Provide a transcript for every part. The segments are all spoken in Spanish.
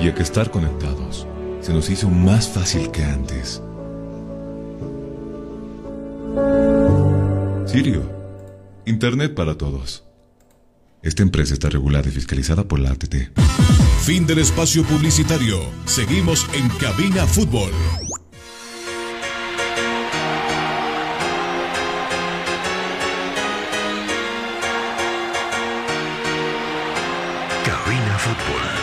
y a que estar conectados se nos hizo más fácil que antes. Sirio, Internet para todos. Esta empresa está regulada y fiscalizada por la ATT. Fin del espacio publicitario. Seguimos en Cabina Fútbol. Cabina Fútbol.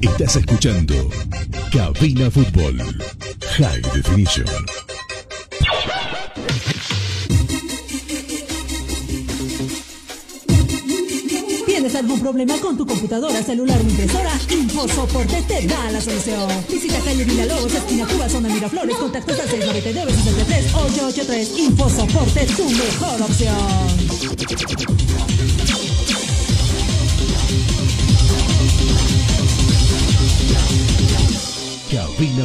Estás escuchando Cabina Fútbol. High Definition. ¿Tienes algún problema con tu computadora, celular o impresora? InfoSoporte te da la solución. Visita calle Villalobos, esquina Cuba, zona Miraflores, contactos al 699 63 883 InfoSoporte, tu mejor opción.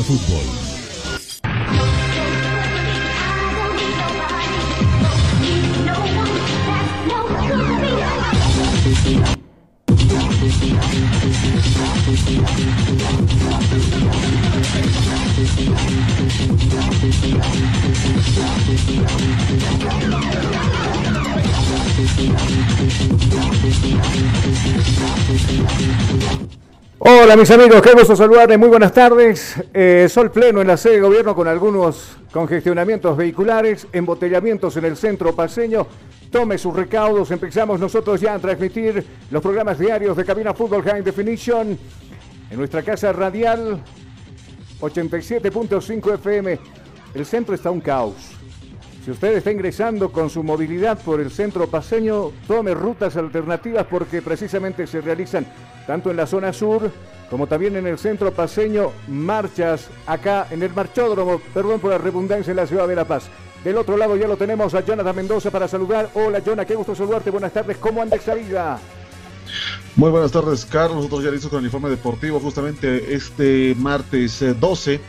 Fútbol. Hola mis amigos, qué gusto saludarles, muy buenas tardes. Eh, sol pleno en la sede de gobierno con algunos congestionamientos vehiculares, embotellamientos en el centro paseño. Tome sus recaudos, empezamos nosotros ya a transmitir los programas diarios de Cabina Fútbol High Definition en nuestra casa radial 87.5 FM. El centro está un caos. Si usted está ingresando con su movilidad por el centro paseño, tome rutas alternativas porque precisamente se realizan tanto en la zona sur como también en el centro paseño marchas acá en el marchódromo, perdón por la redundancia en la ciudad de La Paz. Del otro lado ya lo tenemos a Jonathan Mendoza para saludar. Hola Jonathan, qué gusto saludarte. Buenas tardes. ¿Cómo anda esa vida? Muy buenas tardes, Carlos. Nosotros ya listos con el informe deportivo justamente este martes eh, 12,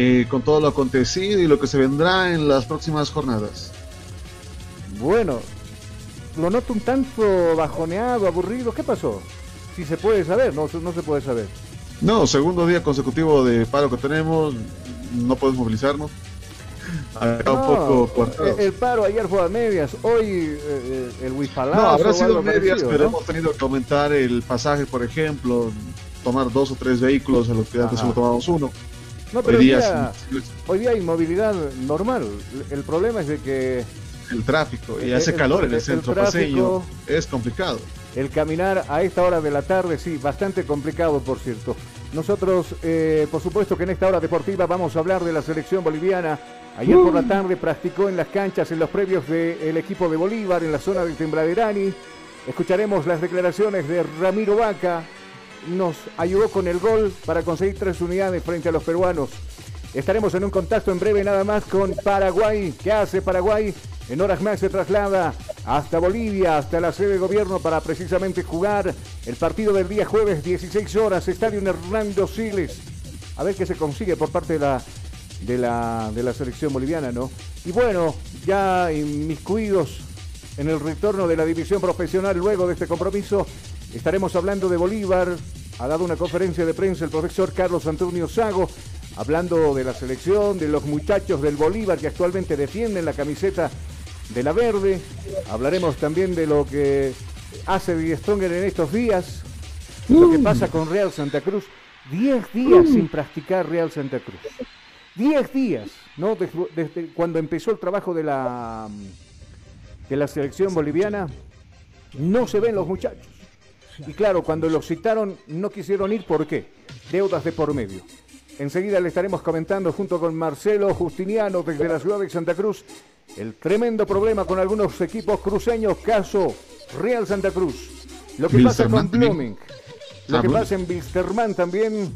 eh, con todo lo acontecido y lo que se vendrá en las próximas jornadas. Bueno, lo noto un tanto bajoneado, aburrido. ¿Qué pasó? Si se puede saber, no, no se puede saber. No, segundo día consecutivo de paro que tenemos, no podemos movilizarnos. Un No, poco el, paro ayer fue a medias, hoy eh, eh, el Wifalazo. No, habrá sido medias, parecido, pero ¿no? hemos tenido que aumentar el pasaje, por ejemplo, tomar dos o tres vehículos a los que antes solo tomábamos uno. No, pero Hoy día día, sí, hoy día hay movilidad normal. El problema es de que el tráfico y El- hace el- calor en el- el el centro tráfico. paseño, es complicado. el caminar a esta hora de la tarde, sí, bastante complicado, por cierto. Nosotros, eh, por supuesto que en esta hora deportiva vamos a hablar de la selección boliviana. Ayer por la tarde practicó en las canchas, en los previos del equipo de Bolívar, en la zona de Tembraderani. Escucharemos las declaraciones de Ramiro Vaca. Nos ayudó con el gol para conseguir tres unidades frente a los peruanos. Estaremos en un contacto en breve nada más con Paraguay. ¿Qué hace Paraguay? En horas más se traslada hasta Bolivia, hasta la sede de gobierno para precisamente jugar el partido del día jueves 16 horas, Estadio Hernando Siles. A ver qué se consigue por parte de la de la, de la selección boliviana, ¿no? Y bueno, ya inmiscuidos en el retorno de la división profesional luego de este compromiso, estaremos hablando de Bolívar. Ha dado una conferencia de prensa el profesor Carlos Antonio Sago, hablando de la selección, de los muchachos del Bolívar que actualmente defienden la camiseta de la verde. Hablaremos también de lo que hace Die Stronger en estos días, lo que pasa con Real Santa Cruz. Diez días sin practicar Real Santa Cruz. Diez días, ¿no? Desde, desde cuando empezó el trabajo de la, de la selección boliviana, no se ven los muchachos. Y claro, cuando los citaron, no quisieron ir, ¿por qué? Deudas de por medio. Enseguida le estaremos comentando junto con Marcelo Justiniano desde la ciudad de Santa Cruz el tremendo problema con algunos equipos cruceños, caso Real Santa Cruz. Lo que pasa con. Blooming. Lo Ah, que pasa en Wilstermann también.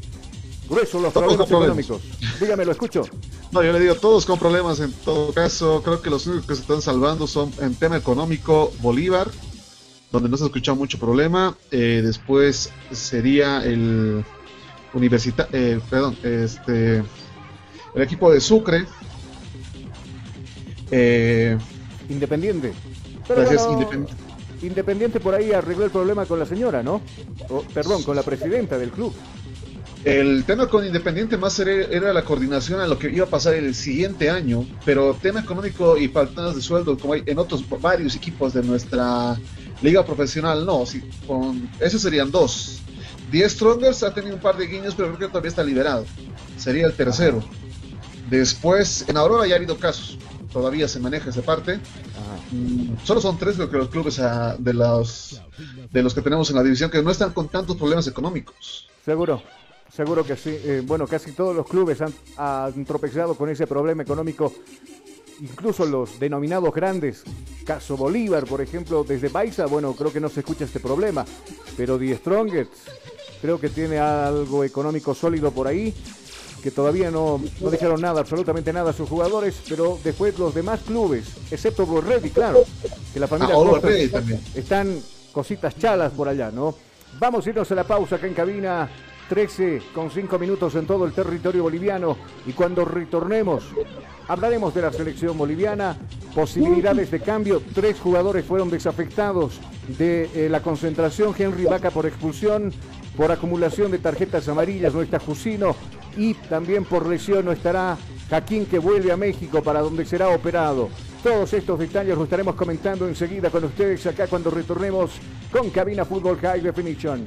Grueso los problemas. económicos. Dígame, lo escucho. No, yo le digo, todos con problemas en todo caso. Creo que los únicos que se están salvando son en tema económico Bolívar, donde no se ha escuchado mucho problema. Eh, después sería el universita eh, perdón, este el equipo de Sucre. Eh, Independiente. Pero Gracias, Independiente. Independiente por ahí arregló el problema con la señora, ¿no? O, perdón, con la presidenta del club. El tema con Independiente más era, era la coordinación a lo que iba a pasar el siguiente año, pero tema económico y faltas de sueldo, como hay en otros varios equipos de nuestra liga profesional, no, sí, con esos serían dos. The Strongers ha tenido un par de guiños, pero creo que todavía está liberado. Sería el tercero. Después, en Aurora ya ha habido casos, todavía se maneja esa parte. Mm, Solo son tres creo que los clubes ah, de los de los que tenemos en la división que no están con tantos problemas económicos. Seguro, seguro que sí. Eh, bueno, casi todos los clubes han tropezado con ese problema económico. Incluso los denominados grandes, caso Bolívar, por ejemplo, desde Baiza, bueno, creo que no se escucha este problema. Pero The Strongest creo que tiene algo económico sólido por ahí, que todavía no, no dejaron nada, absolutamente nada a sus jugadores, pero después los demás clubes, excepto Borretti, claro, que la familia Ah, Costa también. están cositas chalas por allá, ¿no? Vamos a irnos a la pausa acá en cabina. 13 con 5 minutos en todo el territorio boliviano y cuando retornemos hablaremos de la selección boliviana, posibilidades de cambio, tres jugadores fueron desafectados de eh, la concentración, Henry Vaca por expulsión, por acumulación de tarjetas amarillas no está Jusino y también por lesión no estará Jaquín que vuelve a México para donde será operado. Todos estos detalles los estaremos comentando enseguida con ustedes acá cuando retornemos con Cabina Fútbol High Definition.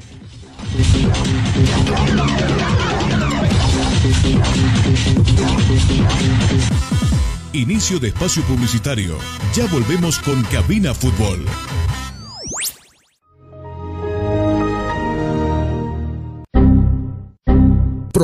Inicio de espacio publicitario. Ya volvemos con Cabina Fútbol.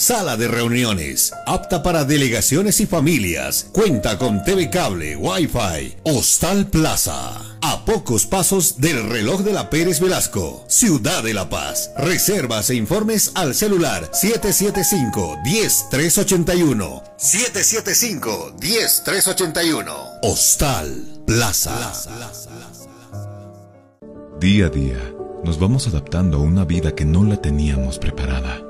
sala de reuniones, apta para delegaciones y familias, cuenta con TV cable, Wi-Fi. Hostal Plaza. A pocos pasos del reloj de la Pérez Velasco, Ciudad de La Paz. Reservas e informes al celular 775-10381. 775-10381. Hostal Plaza. Día a día, nos vamos adaptando a una vida que no la teníamos preparada.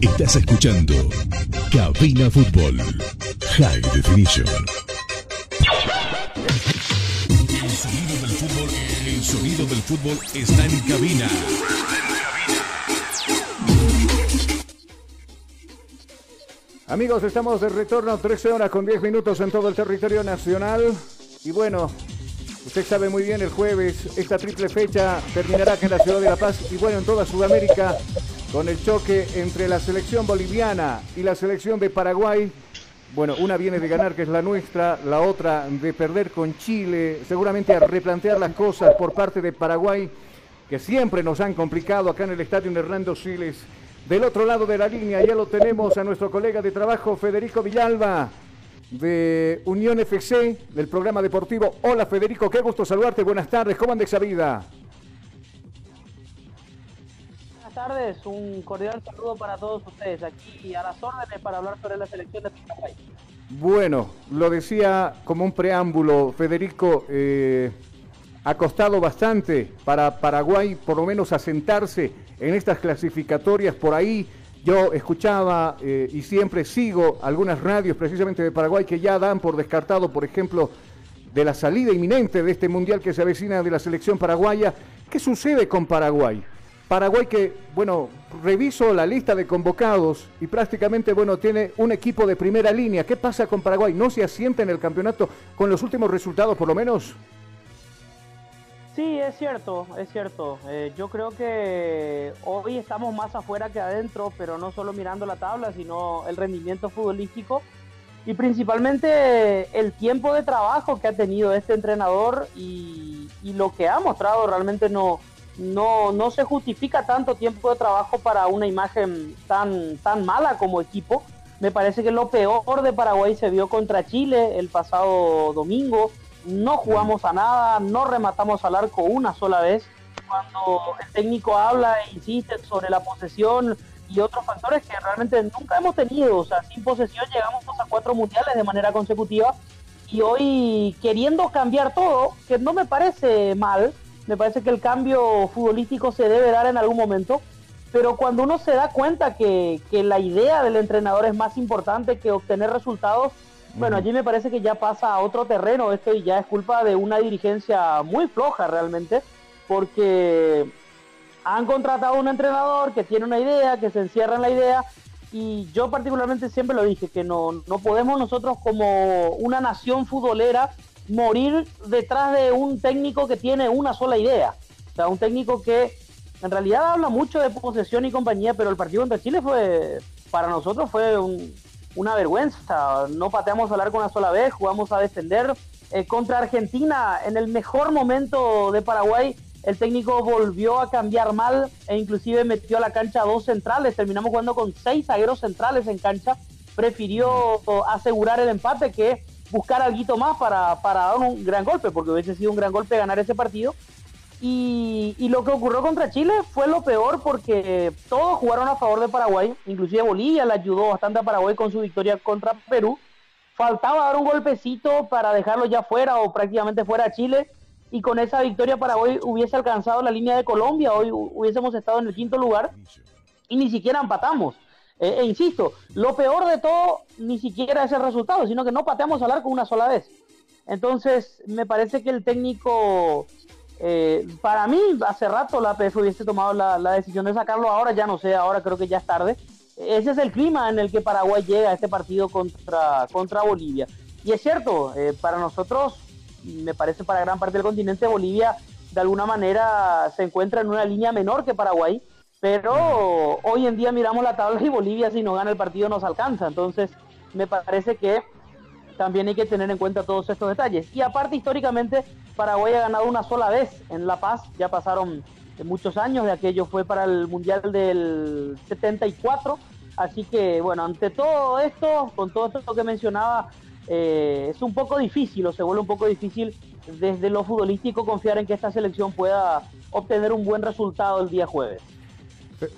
Estás escuchando Cabina Fútbol High Definition. El sonido del fútbol, el sonido del fútbol está en cabina. Amigos, estamos de retorno 13 horas con 10 minutos en todo el territorio nacional. Y bueno, usted sabe muy bien, el jueves esta triple fecha terminará aquí en la ciudad de La Paz y bueno, en toda Sudamérica con el choque entre la selección boliviana y la selección de Paraguay. Bueno, una viene de ganar, que es la nuestra, la otra de perder con Chile, seguramente a replantear las cosas por parte de Paraguay, que siempre nos han complicado acá en el estadio Hernando Siles. Del otro lado de la línea ya lo tenemos a nuestro colega de trabajo, Federico Villalba, de Unión FC, del programa deportivo. Hola Federico, qué gusto saludarte, buenas tardes, ¿cómo andes esa vida? Tardes, un cordial saludo para todos ustedes aquí a las órdenes para hablar sobre la selección de Paraguay. Bueno, lo decía como un preámbulo, Federico, eh, ha costado bastante para Paraguay por lo menos asentarse en estas clasificatorias por ahí. Yo escuchaba eh, y siempre sigo algunas radios precisamente de Paraguay que ya dan por descartado, por ejemplo, de la salida inminente de este mundial que se avecina de la selección paraguaya. ¿Qué sucede con Paraguay? Paraguay que, bueno, reviso la lista de convocados y prácticamente, bueno, tiene un equipo de primera línea. ¿Qué pasa con Paraguay? ¿No se asienta en el campeonato con los últimos resultados, por lo menos? Sí, es cierto, es cierto. Eh, yo creo que hoy estamos más afuera que adentro, pero no solo mirando la tabla, sino el rendimiento futbolístico y principalmente el tiempo de trabajo que ha tenido este entrenador y, y lo que ha mostrado realmente no, no, no se justifica tanto tiempo de trabajo para una imagen tan, tan mala como equipo. Me parece que lo peor de Paraguay se vio contra Chile el pasado domingo. No jugamos a nada, no rematamos al arco una sola vez. Cuando el técnico habla e insiste sobre la posesión y otros factores que realmente nunca hemos tenido. O sea, sin posesión llegamos a cuatro mundiales de manera consecutiva. Y hoy queriendo cambiar todo, que no me parece mal, me parece que el cambio futbolístico se debe dar en algún momento, pero cuando uno se da cuenta que, que la idea del entrenador es más importante que obtener resultados, bueno, allí me parece que ya pasa a otro terreno esto y ya es culpa de una dirigencia muy floja realmente, porque han contratado a un entrenador que tiene una idea, que se encierra en la idea, y yo particularmente siempre lo dije, que no, no podemos nosotros como una nación futbolera morir detrás de un técnico que tiene una sola idea. O sea, un técnico que en realidad habla mucho de posesión y compañía, pero el partido contra Chile fue, para nosotros fue un, una vergüenza. No pateamos al arco una sola vez, jugamos a defender. Eh, contra Argentina, en el mejor momento de Paraguay, el técnico volvió a cambiar mal e inclusive metió a la cancha dos centrales. Terminamos jugando con seis zagueros centrales en cancha. Prefirió asegurar el empate que buscar algo más para, para dar un gran golpe, porque hubiese sido un gran golpe ganar ese partido. Y, lo que ocurrió contra Chile fue lo peor porque todos jugaron a favor de Paraguay, inclusive Bolivia le ayudó bastante a Paraguay con su victoria contra Perú. Faltaba dar un golpecito para dejarlo ya fuera o prácticamente fuera a Chile y con esa victoria Paraguay hubiese alcanzado la línea de Colombia, hoy hubiésemos estado en el quinto lugar y ni siquiera empatamos. Eh, e insisto, lo peor de todo ni siquiera es el resultado, sino que no pateamos al arco una sola vez. Entonces, me parece que el técnico, eh, para mí, hace rato la PF hubiese tomado la, decisión de sacarlo, ahora ya no sé, ahora creo que ya es tarde. Ese es el clima en el que Paraguay llega a este partido contra, contra Bolivia. Y es cierto, eh, para nosotros, me parece para gran parte del continente, Bolivia de alguna manera se encuentra en una línea menor que Paraguay pero hoy en día miramos la tabla y Bolivia si no gana el partido nos alcanza. Entonces me parece que también hay que tener en cuenta todos estos detalles. Y aparte históricamente Paraguay ha ganado una sola vez en La Paz. Ya pasaron muchos años de aquello. Fue para el Mundial del 74. Así que bueno, ante todo esto, con todo esto que mencionaba, eh, es un poco difícil o se vuelve un poco difícil desde lo futbolístico confiar en que esta selección pueda obtener un buen resultado el día jueves.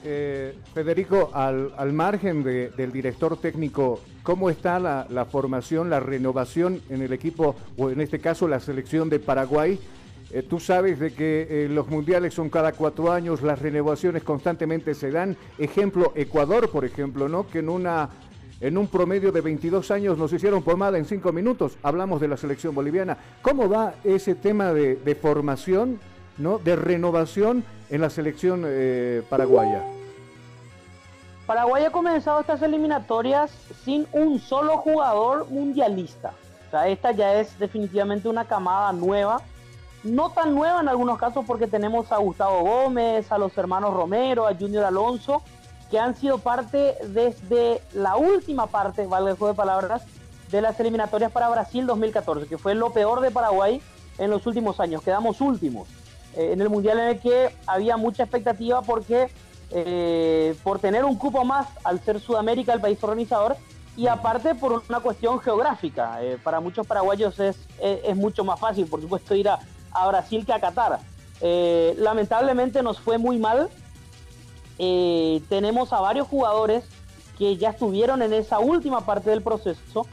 Eh, Federico, al, margen del director técnico, ¿cómo está la, formación, la renovación en el equipo, o en este caso la selección de Paraguay? Eh, tú sabes de que eh, los mundiales son cada cuatro años, las renovaciones constantemente se dan. Ejemplo, Ecuador, por ejemplo, ¿no? Que en una en un promedio de 22 años nos hicieron pomada en cinco minutos. Hablamos de la selección boliviana. ¿Cómo va ese tema de, de formación ¿no? de renovación en la selección eh, paraguaya. Paraguay ha comenzado estas eliminatorias sin un solo jugador mundialista. O sea, esta ya es definitivamente una camada nueva. No tan nueva en algunos casos porque tenemos a Gustavo Gómez, a los hermanos Romero, a Junior Alonso, que han sido parte desde la última parte, valga el juego de palabras, de las eliminatorias para Brasil 2014, que fue lo peor de Paraguay en los últimos años. Quedamos últimos. Eh, en el mundial en el que había mucha expectativa porque eh, por tener un cupo más al ser Sudamérica el país organizador y aparte por una cuestión geográfica. Eh, para muchos paraguayos es, es, mucho más fácil, por supuesto, ir a, Brasil que a Qatar. lamentablemente nos fue muy mal. tenemos a varios jugadores que ya estuvieron en esa última parte del proceso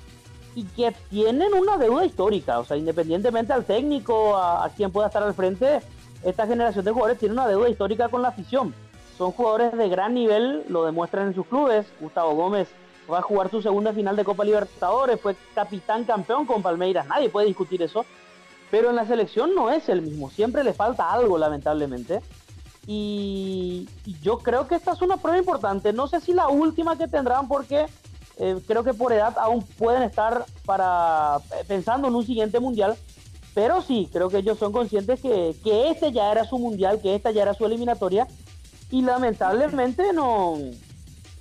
y que tienen una deuda histórica, o sea, independientemente al técnico, a quien pueda estar al frente, esta generación de jugadores tiene una deuda histórica con la afición. Son jugadores de gran nivel, lo demuestran en sus clubes. Gustavo Gómez va a jugar su segunda final de Copa Libertadores, fue capitán campeón con Palmeiras, nadie puede discutir eso. Pero en la selección no es el mismo, siempre le falta algo, lamentablemente. Y, yo creo que esta es una prueba importante. No sé si la última que tendrán, porque eh, creo que por edad aún pueden estar para eh, pensando en un siguiente mundial pero sí, creo que ellos son conscientes que, este ya era su mundial, que esta ya era su eliminatoria. Y lamentablemente no,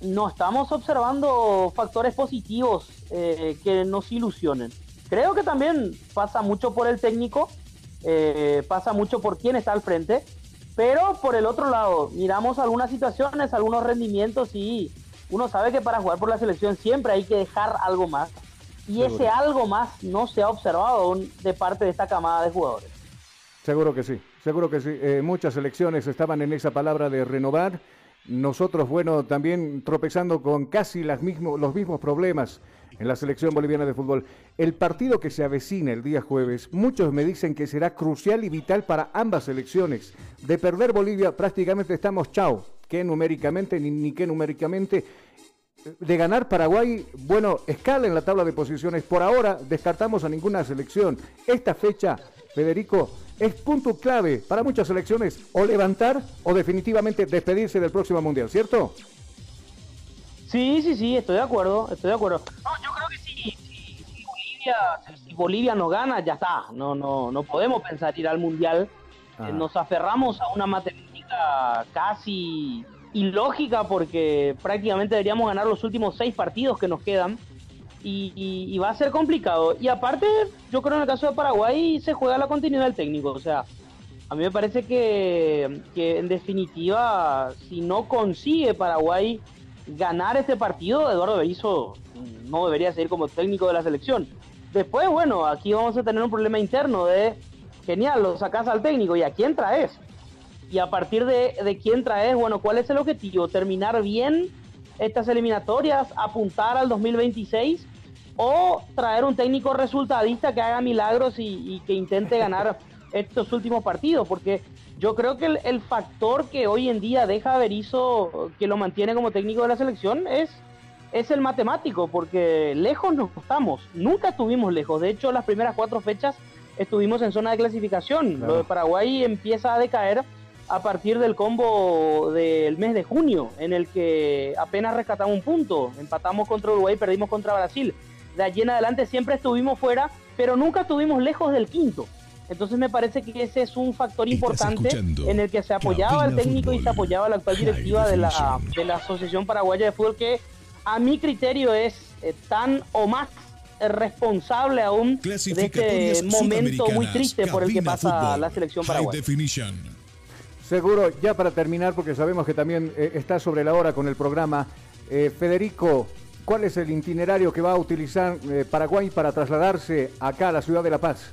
no estamos observando factores positivos eh, que nos ilusionen. Creo que también pasa mucho por el técnico, eh, pasa mucho por quién está al frente, pero por el otro lado, miramos algunas situaciones, algunos rendimientos y uno sabe que para jugar por la selección siempre hay que dejar algo más. Y ese algo más no se ha observado de parte de esta camada de jugadores. Seguro que sí, seguro que sí. Eh, muchas elecciones estaban en esa palabra de renovar. Nosotros, bueno, también tropezando con casi las mismo, los mismos problemas en la selección boliviana de fútbol. El partido que se avecina el día jueves, muchos me dicen que será crucial y vital para ambas selecciones. De perder Bolivia prácticamente estamos chao, que numéricamente ni, ni que numéricamente de ganar Paraguay, bueno, escala en la tabla de posiciones. Por ahora descartamos a ninguna selección. Esta fecha, Federico, es punto clave para muchas selecciones o levantar o definitivamente despedirse del próximo mundial, ¿cierto? Sí, sí, sí, estoy de acuerdo, estoy de acuerdo. No, yo creo que sí, si, Bolivia, si Bolivia no gana, ya está. No, no, no podemos pensar ir al mundial. Ah. Nos aferramos a una matemática casi ilógica porque prácticamente deberíamos ganar los últimos seis partidos que nos quedan y, va a ser complicado. Y aparte, yo creo en el caso de Paraguay se juega la continuidad del técnico. O sea, a mí me parece que, que en definitiva, si no consigue Paraguay ganar este partido, Eduardo Berizzo no debería seguir como técnico de la selección. Después, bueno, aquí vamos a tener un problema interno de, genial, lo sacas al técnico y a quién traes y a partir de, de quién traes, bueno, ¿cuál es el objetivo? ¿Terminar bien estas eliminatorias, apuntar al 2026 o traer un técnico resultadista que haga milagros y, que intente ganar estos últimos partidos, porque yo creo que el, factor que hoy en día deja a Berizzo, que lo mantiene como técnico de la selección, es, es el matemático, porque lejos nos estamos, nunca estuvimos lejos, de hecho las primeras cuatro fechas estuvimos en zona de clasificación, lo de Paraguay empieza a decaer a partir del combo del mes de junio, en el que apenas rescatamos un punto, empatamos contra Uruguay, perdimos contra Brasil. De allí en adelante siempre estuvimos fuera, pero nunca estuvimos lejos del quinto. Entonces me parece que ese es un factor importante en el que se apoyaba el técnico y se apoyaba la actual directiva de la, de la Asociación Paraguaya de Fútbol, que a mi criterio es eh, tan o más responsable aún de este momento muy triste por el que pasa la selección paraguaya. Seguro, ya para terminar, porque sabemos que también eh, está sobre la hora con el programa, eh, Federico, ¿cuál es el itinerario que va a utilizar eh, Paraguay para trasladarse acá a la ciudad de La Paz?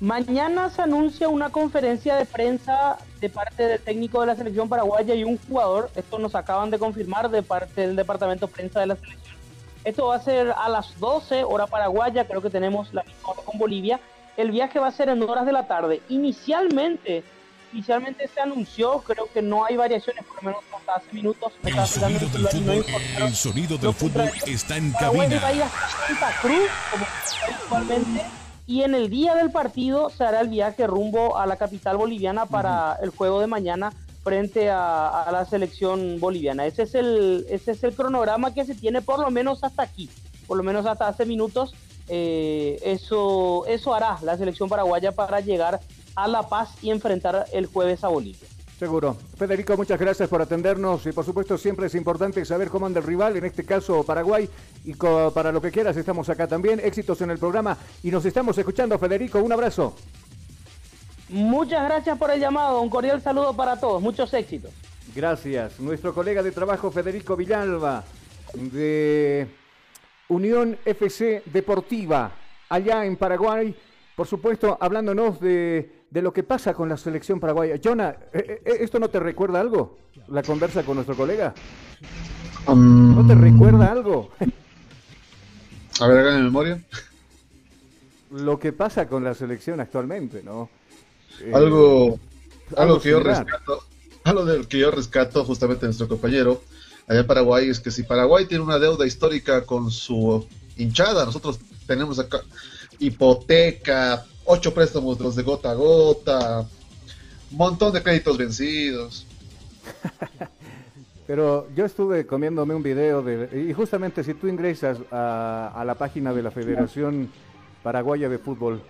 Mañana se anuncia una conferencia de prensa de parte del técnico de la selección paraguaya y un jugador. Esto nos acaban de confirmar de parte del departamento de prensa de la selección. Esto va a ser a las 12 hora paraguaya, creo que tenemos la misma hora con Bolivia. El viaje va a ser en horas de la tarde. Inicialmente Inicialmente se anunció, creo que no hay variaciones, por lo menos hasta hace minutos. El sonido del fútbol, el sonido del fútbol está en cabina. Santa Cruz, como actualmente, y en el día del partido se hará el viaje rumbo a la capital boliviana para el juego de mañana frente a, la selección boliviana. Ese es el ese es el cronograma que se tiene por lo menos hasta aquí, por lo menos hasta hace minutos. Eh, eso eso hará la selección paraguaya para llegar a La Paz y enfrentar el jueves a Bolivia. Seguro. Federico, muchas gracias por atendernos y por supuesto siempre es importante saber cómo anda el rival, en este caso Paraguay, y para lo que quieras estamos acá también. Éxitos en el programa y nos estamos escuchando, Federico. Un abrazo. Muchas gracias por el llamado, un cordial saludo para todos, muchos éxitos. Gracias. Nuestro colega de trabajo Federico Villalba de Unión FC Deportiva, allá en Paraguay, por supuesto, hablándonos de de lo que pasa con la selección paraguaya. Jonah, eh, eh, ¿esto no te recuerda algo? La conversa con nuestro colega. Um, ¿No te recuerda algo? A ver, hagan memoria. Lo que pasa con la selección actualmente, ¿no? Eh, algo, algo que yo rescato, algo del que yo rescato justamente nuestro compañero allá en Paraguay es que si Paraguay tiene una deuda histórica con su hinchada, nosotros tenemos acá hipoteca, ocho préstamos los de gota a gota, montón de créditos vencidos. Pero yo estuve comiéndome un video de, y justamente si tú ingresas a, la página de la Federación Paraguaya de Fútbol,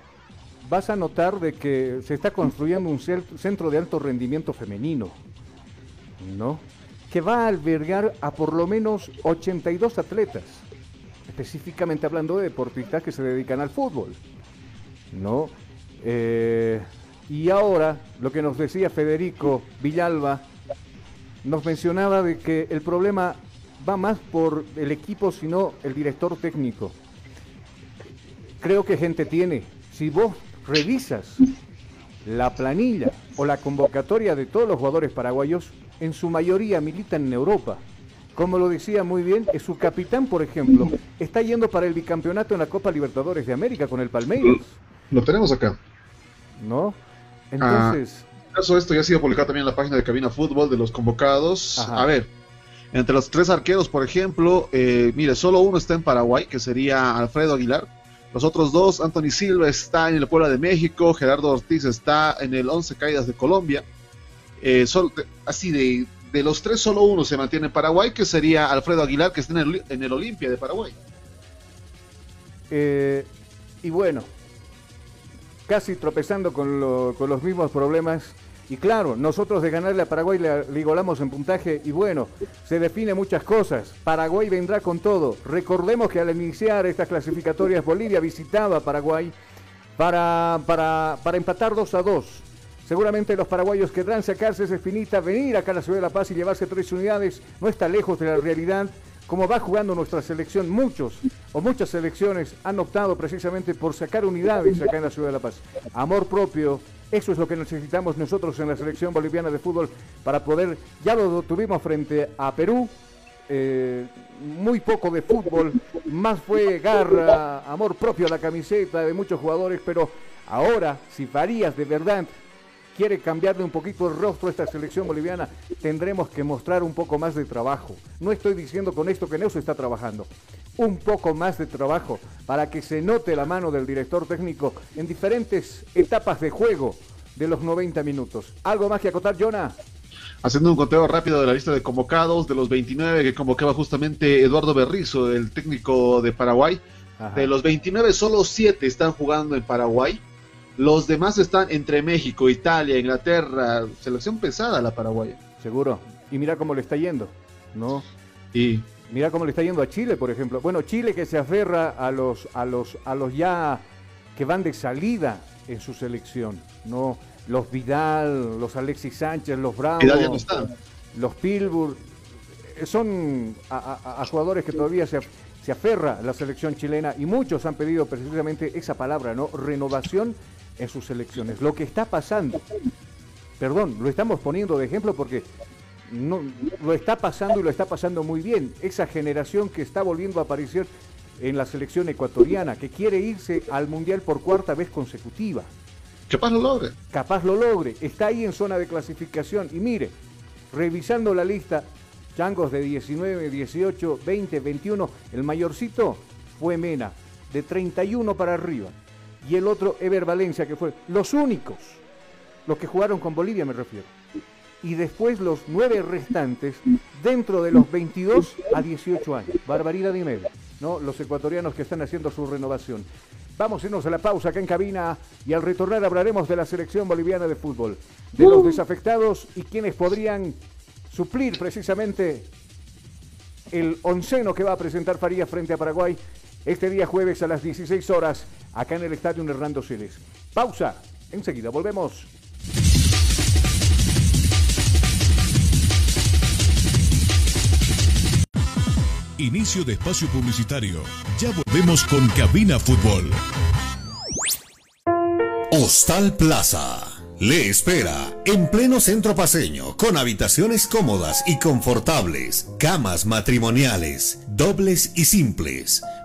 vas a notar de que se está construyendo un centro de alto rendimiento femenino, ¿no? Que va a albergar a por lo menos 82 atletas, específicamente hablando de deportistas que se dedican al fútbol. ¿No? Eh, y ahora, lo que nos decía Federico Villalba, nos mencionaba de que el problema va más por el equipo, sino el director técnico. Creo que gente tiene. Si vos revisas la planilla o la convocatoria de todos los jugadores paraguayos, en su mayoría militan en Europa. Como lo decía muy bien, su capitán, por ejemplo, está yendo para el bicampeonato en la Copa Libertadores de América con el Palmeiras. Lo tenemos acá. ¿No? Entonces. Ah, esto ya ha sido publicado también en la página de Cabina Fútbol de los convocados. A ver, entre los tres arqueros, por ejemplo, eh, mire, solo uno está en Paraguay, que sería Alfredo Aguilar. Los otros dos, Anthony Silva está en el Puebla de México, Gerardo Ortiz está en el Once Caídas de Colombia. Eh, así de, de los tres, solo uno se mantiene en Paraguay, que sería Alfredo Aguilar, que está en el, en el Olimpia de Paraguay. Eh, y bueno, casi tropezando con, los mismos problemas. Y claro, nosotros de ganarle a Paraguay le, le igualamos en puntaje y bueno, se define muchas cosas. Paraguay vendrá con todo. Recordemos que al iniciar estas clasificatorias Bolivia visitaba a Paraguay para, para, para empatar 2 a 2. Seguramente los paraguayos querrán sacarse esa espinita, venir acá a la Ciudad de La Paz y llevarse tres unidades. No está lejos de la realidad como va jugando nuestra selección, muchos o muchas selecciones han optado precisamente por sacar unidades acá en la ciudad de La Paz. Amor propio, eso es lo que necesitamos nosotros en la selección boliviana de fútbol para poder, ya lo tuvimos frente a Perú, eh, muy poco de fútbol, más fue garra, amor propio a la camiseta de muchos jugadores, pero Ahora, si Farías de verdad quiere cambiarle un poquito el rostro a esta selección boliviana, tendremos que mostrar un poco más de trabajo. No estoy diciendo con esto que Neuso está trabajando. Un poco más de trabajo para que se note la mano del director técnico en diferentes etapas de juego de los 90 minutos. ¿Algo más que acotar, Jonah? Haciendo un conteo rápido de la lista de convocados, de los 29 que convocaba justamente Eduardo Berrizo, el técnico de Paraguay, de los 29 solo 7 están jugando en Paraguay. Los demás están entre México, Italia, Inglaterra, selección pesada la paraguaya. Seguro. Y mira cómo le está yendo, ¿no? Y mira cómo le está yendo a Chile, por ejemplo. Bueno, Chile que se aferra a los a los a los ya que van de salida en su selección, ¿no? Los Vidal, los Alexis Sánchez, los Brown, los Pilbur, eh, son a, jugadores que todavía se, se aferra a la selección chilena y muchos han pedido precisamente esa palabra, ¿no? Renovación en sus selecciones. Lo que está pasando, perdón, lo estamos poniendo de ejemplo porque no, lo está pasando y lo está pasando muy bien. Esa generación que está volviendo a aparecer en la selección ecuatoriana, que quiere irse al Mundial por cuarta vez consecutiva. Capaz lo logre. Capaz lo logre. Está ahí en zona de clasificación. Y mire, revisando la lista, changos de 19, 18, 20, 21, el mayorcito fue Mena, de 31 para arriba y el otro Ever Valencia, que fue los únicos, los que jugaron con Bolivia me refiero. Y después los nueve restantes dentro de los 22 a 18 años. Barbaridad y medio, ¿no? Los ecuatorianos que están haciendo su renovación. Vamos a irnos a la pausa acá en cabina y al retornar hablaremos de la selección boliviana de fútbol, de los desafectados y quienes podrían suplir precisamente el onceno que va a presentar Farías frente a Paraguay este día jueves a las 16 horas, acá en el Estadio Hernando Siles. Pausa, enseguida volvemos. Inicio de espacio publicitario. Ya volvemos con Cabina Fútbol. Hostal Plaza. Le espera en pleno centro paseño, con habitaciones cómodas y confortables, camas matrimoniales, dobles y simples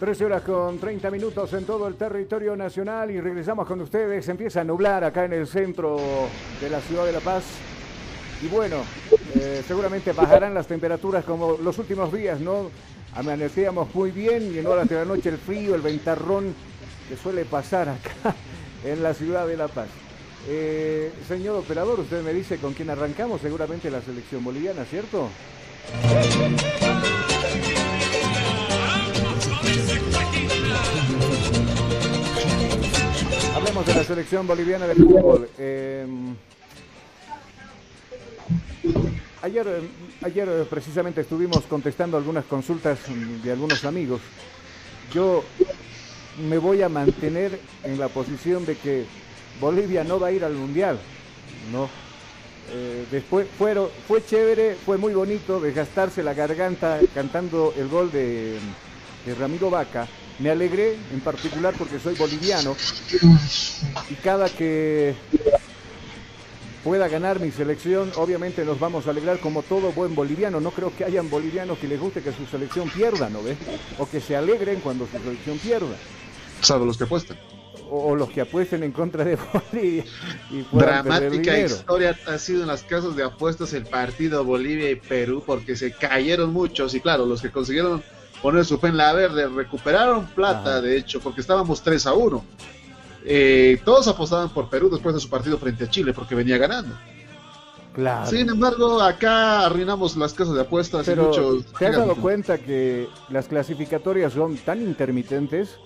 13 horas con 30 minutos en todo el territorio nacional y regresamos con ustedes. Empieza a nublar acá en el centro de la ciudad de La Paz. Y bueno, eh, seguramente bajarán las temperaturas como los últimos días, ¿no? Amanecíamos muy bien y en horas de la noche el frío, el ventarrón que suele pasar acá en la ciudad de La Paz. Eh, señor operador, usted me dice con quién arrancamos, seguramente la selección boliviana, ¿cierto? Hablemos de la selección boliviana de fútbol. Em, ayer, em, ayer eh, precisamente estuvimos contestando algunas consultas de algunos amigos. Yo me voy a mantener en la posición de que Bolivia no va a ir al Mundial. No. Eh, después fueron, fue chévere, fue muy bonito desgastarse la garganta cantando el gol de, Ramiro Vaca. Me alegré en particular porque soy boliviano y cada que pueda ganar mi selección, obviamente nos vamos a alegrar como todo buen boliviano. No creo que hayan bolivianos que les guste que su selección pierda, ¿no ves? O que se alegren cuando su selección pierda. Salvo los que apuestan. O, los que apuesten en contra de Bolivia. Y Dramática historia ha sido en las casas de apuestas el partido Bolivia y Perú porque se cayeron muchos y claro, los que consiguieron poner su fe en la verde recuperaron plata, de hecho, porque estábamos 3 a 1. Eh, todos apostaban por Perú después de su partido frente a Chile porque venía ganando. Claro. Sin embargo, acá arruinamos las casas de apuestas Pero, y muchos. ¿Te has dado cuenta que las clasificatorias son tan intermitentes?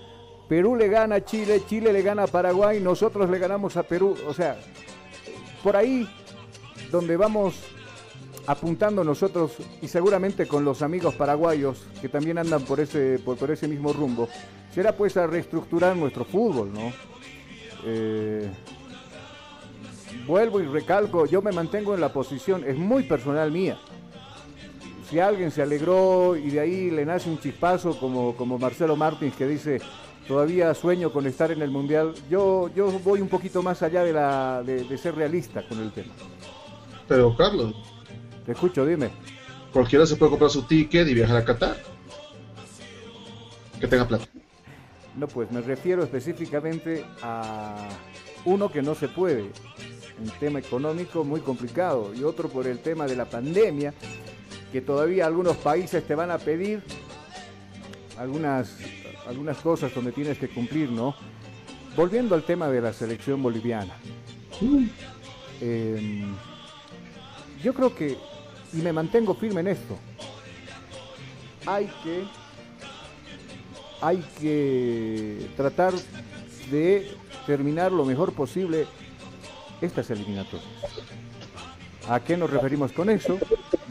Perú le gana a Chile, Chile le gana a Paraguay, nosotros le ganamos a Perú. O sea, por ahí donde vamos apuntando nosotros y seguramente con los amigos paraguayos que también andan por ese, por, ese mismo rumbo, será pues a reestructurar nuestro fútbol, ¿no? Eh, vuelvo y recalco, yo me mantengo en la posición, es muy personal mía. Si alguien se alegró y de ahí le nace un chispazo como, como Marcelo Martins que dice, todavía sueño con estar en el Mundial, yo, yo voy un poquito más allá de, la, de, de ser realista con el tema. Pero Carlos, Te escucho, dime. cualquiera se puede comprar su ticket y viajar a Qatar. Que tenga plata. No, pues me refiero específicamente a uno que no se puede, un tema económico muy complicado, y otro por el tema de la pandemia, que todavía algunos países te van a pedir algunas, algunas cosas donde tienes que cumplir, ¿no? Volviendo al tema de la selección boliviana. Eh, yo creo que, y me mantengo firme en esto, hay que hay que tratar de terminar lo mejor posible estas eliminatorias. ¿A qué nos referimos con eso?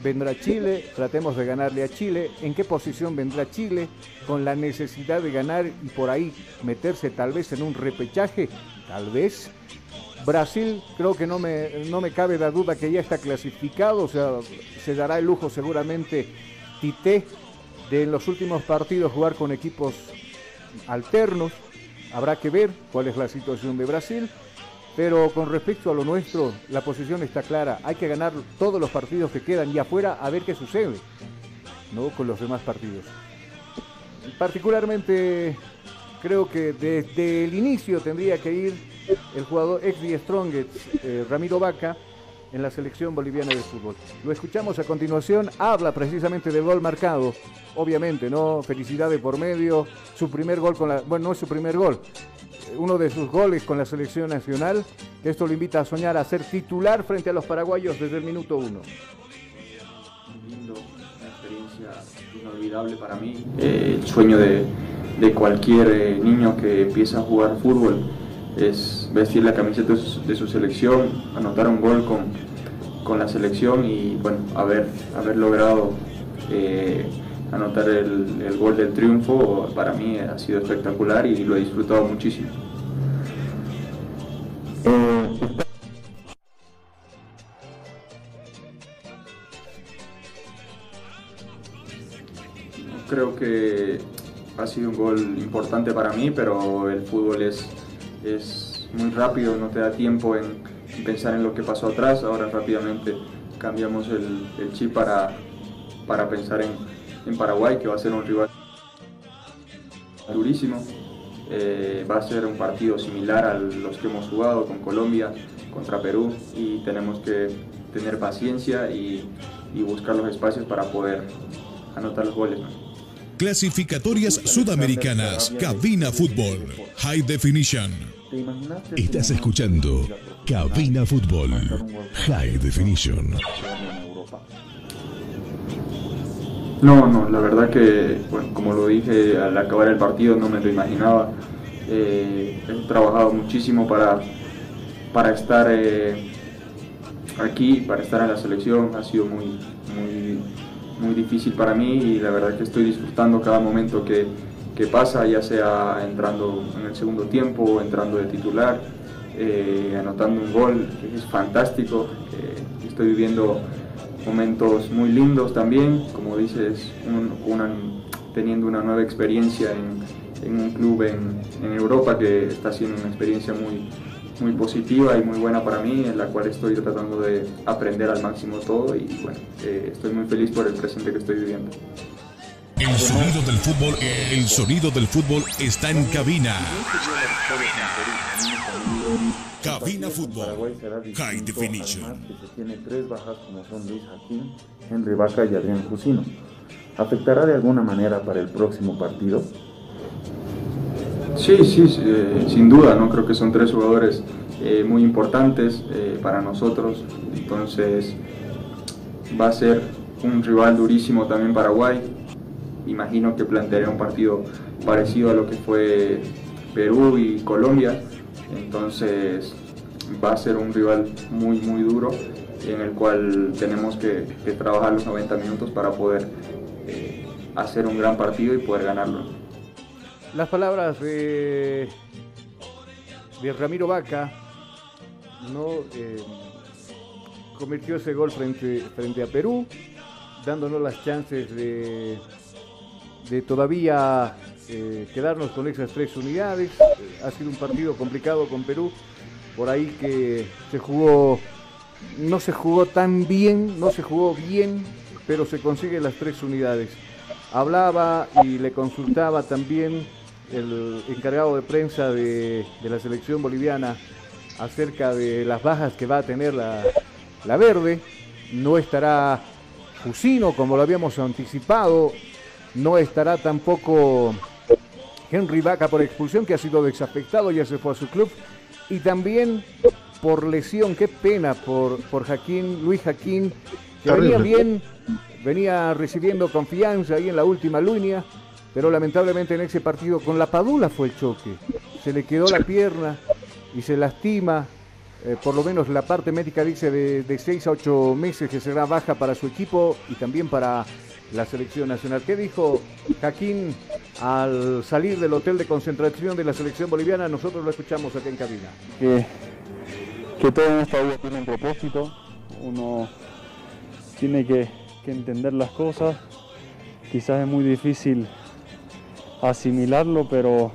Vendrá Chile, tratemos de ganarle a Chile. ¿En qué posición vendrá Chile? Con la necesidad de ganar y por ahí meterse tal vez en un repechaje, tal vez. Brasil, creo que no me, no me cabe la duda que ya está clasificado, o sea, se dará el lujo seguramente Tite de en los últimos partidos jugar con equipos alternos. Habrá que ver cuál es la situación de Brasil. Pero con respecto a lo nuestro, la posición está clara. Hay que ganar todos los partidos que quedan y afuera a ver qué sucede ¿no? con los demás partidos. Particularmente creo que desde el inicio tendría que ir el jugador ex de Strongest, eh, Ramiro Vaca, en la selección boliviana de fútbol. Lo escuchamos a continuación, habla precisamente del gol marcado, obviamente, ¿no? Felicidades por medio, su primer gol con la, bueno, no es su primer gol, uno de sus goles con la selección nacional, esto lo invita a soñar a ser titular frente a los paraguayos desde el minuto uno. inolvidable para mí. Eh, el sueño de, cualquier eh, niño que empieza a jugar fútbol es vestir la camiseta de su, de su selección, anotar un gol con, con, la selección y bueno, haber, haber logrado eh, anotar el, gol del triunfo para mí ha sido espectacular y lo he disfrutado muchísimo. Creo que ha sido un gol importante para mí, pero el fútbol es, es muy rápido, no te da tiempo en pensar en lo que pasó atrás. Ahora rápidamente cambiamos el, el chip para, para pensar en, en Paraguay, que va a ser un rival durísimo. Eh, va a ser un partido similar a los que hemos jugado con Colombia, contra Perú y tenemos que tener paciencia y, y buscar los espacios para poder anotar los goles. Clasificatorias Sudamericanas, Cabina Fútbol, High Definition. Estás escuchando Cabina Fútbol, High Definition. No, no, la verdad que, bueno, como lo dije al acabar el partido, no me lo imaginaba. Eh, he trabajado muchísimo para, para estar eh, aquí, para estar en la selección. Ha sido muy, muy, muy difícil para mí y la verdad que estoy disfrutando cada momento que, que pasa, ya sea entrando en el segundo tiempo, entrando de titular, eh, anotando un gol, que es fantástico. estoy viviendo momentos muy lindos también, como dices, una, teniendo una nueva experiencia en, un club en, Europa que está siendo una experiencia muy, muy positiva y muy buena para mí, en la cual estoy tratando de aprender al máximo todo y bueno, eh, estoy muy feliz por el presente que estoy viviendo. El sonido del fútbol, el sonido del fútbol está en cabina. Cabina Fútbol. High Definition. Que se tiene tres bajas como son Luis Jaquín, Henry Vaca y Adrián Jusino. ¿Afectará de alguna manera para el próximo partido? Sí, sí, eh, sin duda, ¿no? Creo que son tres jugadores eh, muy importantes eh, para nosotros. Entonces va a ser un rival durísimo también Paraguay. Imagino que plantearé un partido parecido a lo que fue Perú y Colombia entonces va a ser un rival muy, muy duro en el cual tenemos que, trabajar los 90 minutos para poder eh, hacer un gran partido y poder ganarlo. Las palabras de, de Ramiro Vaca no eh, convirtió ese gol frente, frente a Perú, dándonos las chances de, de todavía eh, quedarnos con esas tres unidades. ha sido un partido complicado con Perú, por ahí que se jugó, no se jugó tan bien, no se jugó bien, pero se consiguen las tres unidades. Hablaba y le consultaba también el encargado de prensa de, la selección boliviana acerca de las bajas que va a tener la, la verde. No estará Jusino como lo habíamos anticipado, no estará tampoco Henry Vaca por expulsión, que ha sido desafectado, ya se fue a su club. Y también por lesión, qué pena por, por Jaquín, Luis Jaquín, que venía bien, venía recibiendo confianza ahí en la última línea, pero lamentablemente en ese partido con la Padula fue el choque. Se le quedó la pierna y se lastima. Eh, por lo menos la parte médica dice de, de 6 a 8 meses que será baja para su equipo y también para la selección nacional. ¿Qué dijo Jaquín al salir del hotel de concentración de la selección boliviana? Nosotros lo escuchamos aquí en cabina. Que, que todo en esta vida tiene un propósito, uno tiene que, que entender las cosas, quizás es muy difícil asimilarlo, pero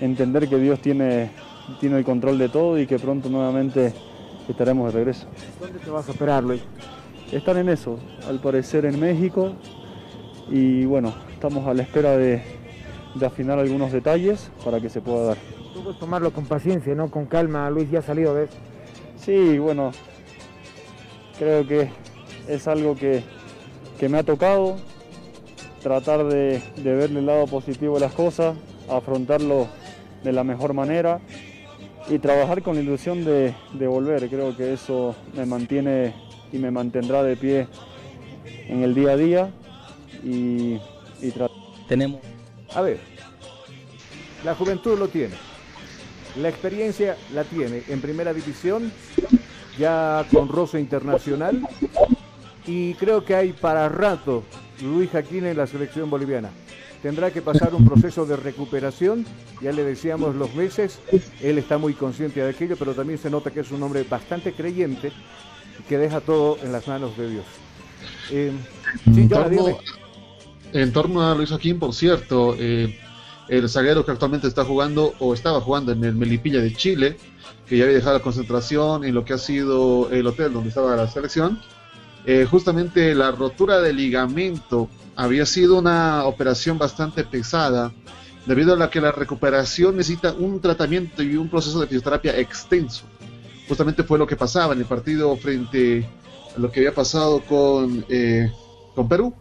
entender que Dios tiene, tiene el control de todo y que pronto nuevamente estaremos de regreso. ¿Dónde te vas a operar, Luis? Están en eso, al parecer en México. Y bueno, estamos a la espera de, afinar algunos detalles para que se pueda dar. Tú puedes tomarlo con paciencia, ¿no? Con calma, Luis ya ha salido de Sí, bueno, creo que es algo que, me ha tocado, tratar de, verle el lado positivo de las cosas, afrontarlo de la mejor manera y trabajar con la ilusión de, de volver. Creo que eso me mantiene y me mantendrá de pie en el día a día y, tenemos a ver la juventud lo tiene la experiencia la tiene en primera división ya con roce internacional y creo que hay para rato Luis Jaquín en la selección boliviana. Tendrá que pasar un proceso de recuperación, ya le decíamos los meses, él está muy consciente de aquello, pero también se nota que es un hombre bastante creyente que deja todo en las manos de Dios. Eh, en, torno, a Luis Joaquín, por cierto, eh, el zaguero que actualmente está jugando o estaba jugando en el Melipilla de Chile, que ya había dejado la concentración en lo que ha sido el hotel donde estaba la selección, eh, justamente la rotura del ligamento había sido una operación bastante pesada, debido a la que la recuperación necesita un tratamiento y un proceso de fisioterapia extenso. Justamente fue lo que pasaba en el partido frente a lo que había pasado con, eh, con Perú.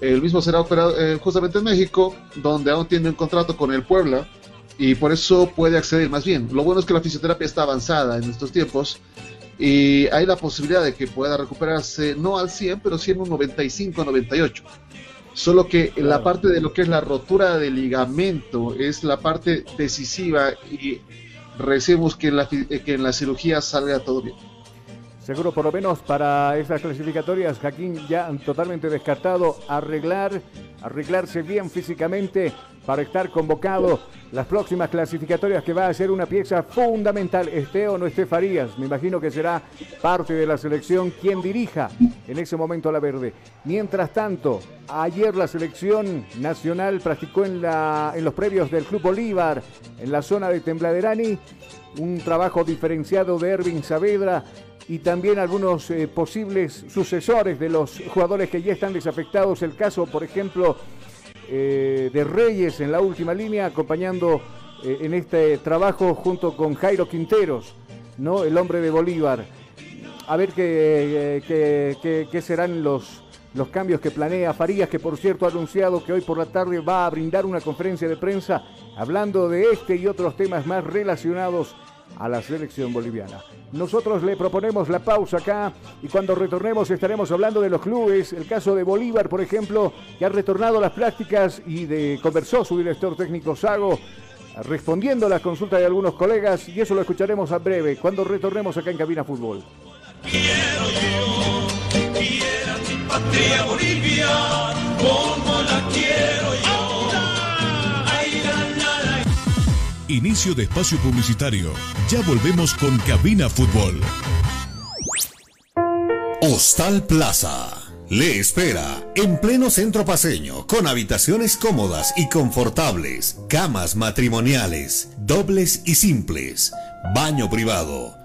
El mismo será operado eh, justamente en México, donde aún tiene un contrato con el Puebla y por eso puede acceder más bien. Lo bueno es que la fisioterapia está avanzada en estos tiempos y hay la posibilidad de que pueda recuperarse no al 100, pero sí en un 95-98. Solo que la parte de lo que es la rotura del ligamento es la parte decisiva y recemos que en la, que en la cirugía salga todo bien. Seguro por lo menos para esas clasificatorias, Jaquín ya totalmente descartado arreglar, arreglarse bien físicamente para estar convocado las próximas clasificatorias que va a ser una pieza fundamental, esté o no esté Farías. Me imagino que será parte de la selección quien dirija en ese momento la verde. Mientras tanto, ayer la selección nacional practicó en, la, en los previos del Club Bolívar, en la zona de Tembladerani, un trabajo diferenciado de Ervin Saavedra y también algunos eh, posibles sucesores de los jugadores que ya están desafectados. El caso, por ejemplo, eh, de Reyes en la última línea, acompañando eh, en este trabajo junto con Jairo Quinteros, ¿no? el hombre de Bolívar. A ver qué, qué, qué, serán los, los cambios que planea Farías, que por cierto ha anunciado que hoy por la tarde va a brindar una conferencia de prensa hablando de este y otros temas más relacionados a la selección boliviana. Nosotros le proponemos la pausa acá y cuando retornemos estaremos hablando de los clubes, el caso de Bolívar, por ejemplo, que ha retornado a las prácticas y de, conversó su director técnico Sago respondiendo a las consultas de algunos colegas y eso lo escucharemos a breve cuando retornemos acá en Cabina Fútbol. Patria Bolivia, como la quiero Inicio de espacio publicitario. Ya volvemos con Cabina Fútbol. Hostal Plaza. Le espera en pleno centro paseño, con habitaciones cómodas y confortables, camas matrimoniales, dobles y simples, baño privado,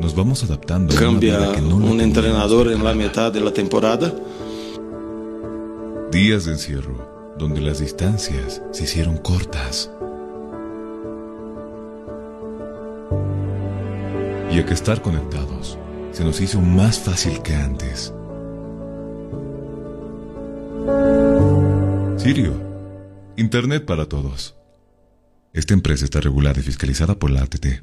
nos vamos adaptando. Cambia un entrenador en la mitad de la temporada. Días de encierro, donde las distancias se hicieron cortas y a que estar conectados se nos hizo más fácil que antes. Sirio, Internet para todos. Esta empresa está regulada y fiscalizada por la ATT.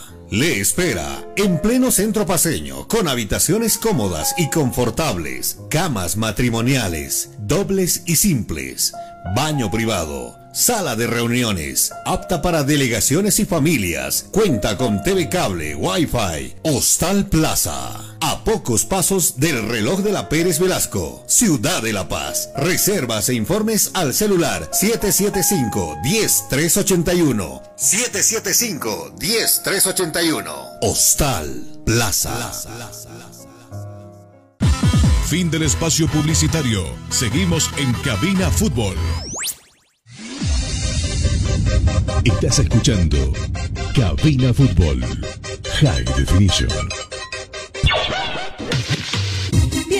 le espera en pleno centro paseño, con habitaciones cómodas y confortables, camas matrimoniales, dobles y simples baño privado, sala de reuniones, apta para delegaciones y familias, cuenta con TV cable, Wi-Fi, Hostal Plaza. A pocos pasos del reloj de la Pérez Velasco, Ciudad de La Paz. Reservas e informes al celular 775-10381. 775-10381. Hostal Plaza. Fin del espacio publicitario. Seguimos en Cabina Fútbol. Estás escuchando Cabina Fútbol High Definition.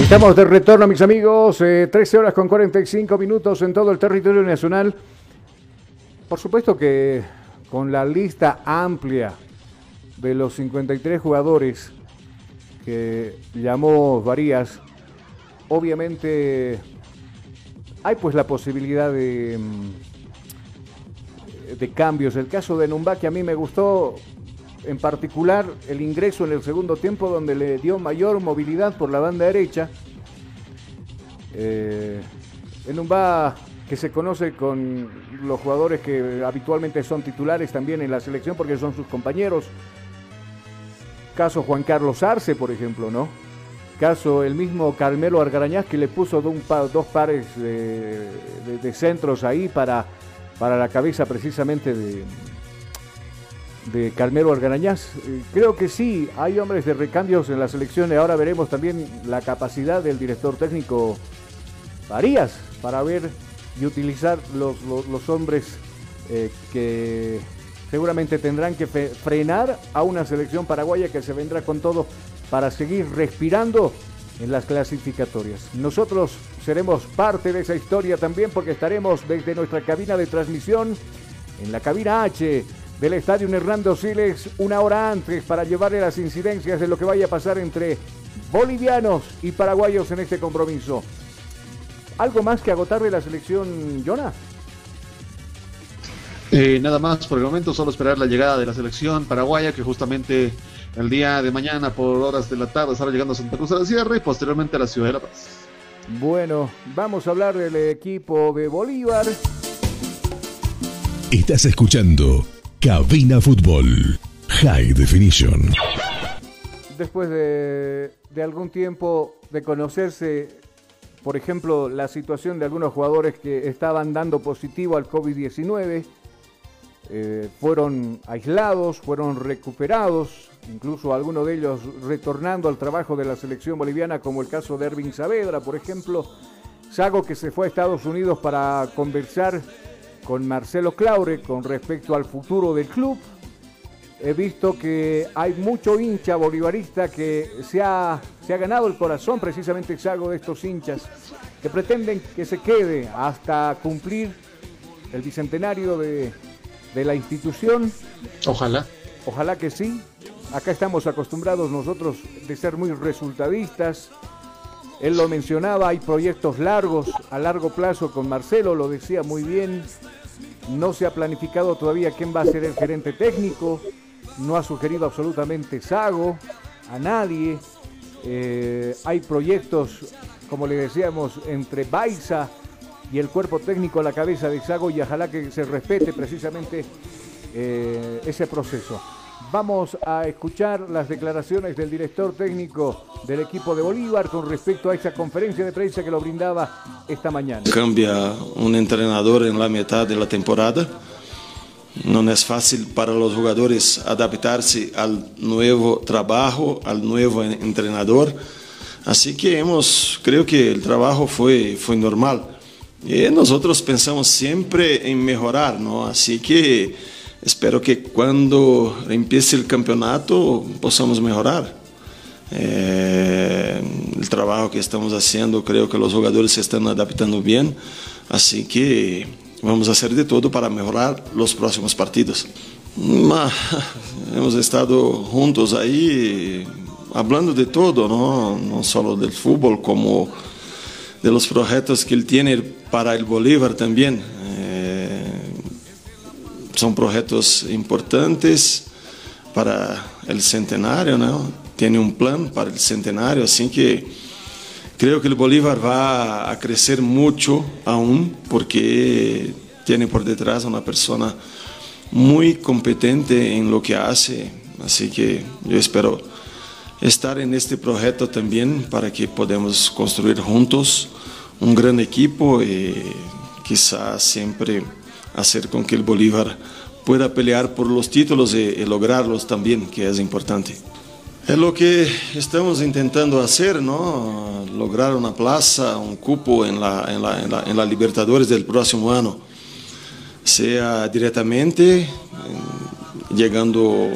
Estamos de retorno, mis amigos. Eh, 13 horas con 45 minutos en todo el territorio nacional. Por supuesto que con la lista amplia de los 53 jugadores que llamó Varías, obviamente hay pues la posibilidad de, mm, de cambios. El caso de Numba, que a mí me gustó en particular el ingreso en el segundo tiempo donde le dio mayor movilidad por la banda derecha. Eh, en Numba que se conoce con los jugadores que habitualmente son titulares también en la selección porque son sus compañeros. Caso Juan Carlos Arce, por ejemplo, ¿no? Caso el mismo Carmelo Argarañaz que le puso dos, pares de, centros ahí para, para la cabeza precisamente de, de Carmelo Argarañaz. Eh, creo que sí, hay hombres de recambios en la selección y ahora veremos también la capacidad del director técnico Arias para ver y utilizar los, los, hombres eh, que seguramente tendrán que frenar a una selección paraguaya que se vendrá con todo para seguir respirando en las clasificatorias. Nosotros seremos parte de esa historia también porque estaremos desde nuestra cabina de transmisión en la cabina H del estadio Hernando Siles una hora antes para llevarle las incidencias de lo que vaya a pasar entre bolivianos y paraguayos en este compromiso. ¿Algo más que agotarle la selección, Jonah? Eh, nada más por el momento, solo esperar la llegada de la selección paraguaya que justamente el día de mañana por horas de la tarde estará llegando a Santa Cruz de la Sierra y posteriormente a la ciudad de La Paz. Bueno, vamos a hablar del equipo de Bolívar. Estás escuchando Cabina Fútbol High Definition. Después de, de algún tiempo de conocerse por ejemplo, la situación de algunos jugadores que estaban dando positivo al COVID-19, eh, fueron aislados, fueron recuperados, incluso algunos de ellos retornando al trabajo de la selección boliviana, como el caso de Ervin Saavedra, por ejemplo. Sago que se fue a Estados Unidos para conversar con Marcelo Claure con respecto al futuro del club. He visto que hay mucho hincha bolivarista que se ha, se ha ganado el corazón precisamente Sago de estos hinchas que pretenden que se quede hasta cumplir el bicentenario de, de la institución. Ojalá. Ojalá que sí. Acá estamos acostumbrados nosotros de ser muy resultadistas. Él lo mencionaba, hay proyectos largos, a largo plazo con Marcelo, lo decía muy bien. No se ha planificado todavía quién va a ser el gerente técnico. No ha sugerido absolutamente Sago a nadie. Eh, hay proyectos, como le decíamos, entre Baiza y el cuerpo técnico a la cabeza de Sago y ojalá que se respete precisamente eh, ese proceso. Vamos a escuchar las declaraciones del director técnico del equipo de Bolívar con respecto a esa conferencia de prensa que lo brindaba esta mañana. Cambia un entrenador en la mitad de la temporada. No es fácil para los jugadores adaptarse al nuevo trabajo, al nuevo entrenador. Así que hemos, creo que el trabajo fue, fue normal Y nosotros pensamos siempre en mejorar, ¿no? Así que espero que cuando empiece el campeonato podamos mejorar. Eh, el trabajo que estamos haciendo, creo que los jugadores se están adaptando bien, así que vamos a hacer de todo para mejorar los próximos partidos. hemos estado juntos ahí hablando de todo, ¿no? no solo del fútbol, como de los proyectos que él tiene para el Bolívar también. Son proyectos importantes para el centenario, ¿no? Tiene un plan para el centenario, así que creo que el Bolívar va a crecer mucho aún porque tiene por detrás una persona muy competente en lo que hace, así que yo espero estar en este proyecto también para que podamos construir juntos un gran equipo y quizás siempre hacer con que el Bolívar pueda pelear por los títulos y, lograrlos también, que es importante. Es lo que estamos intentando hacer, ¿no? Lograr una plaza, un cupo en la, en la, en la, Libertadores del próximo año, sea directamente llegando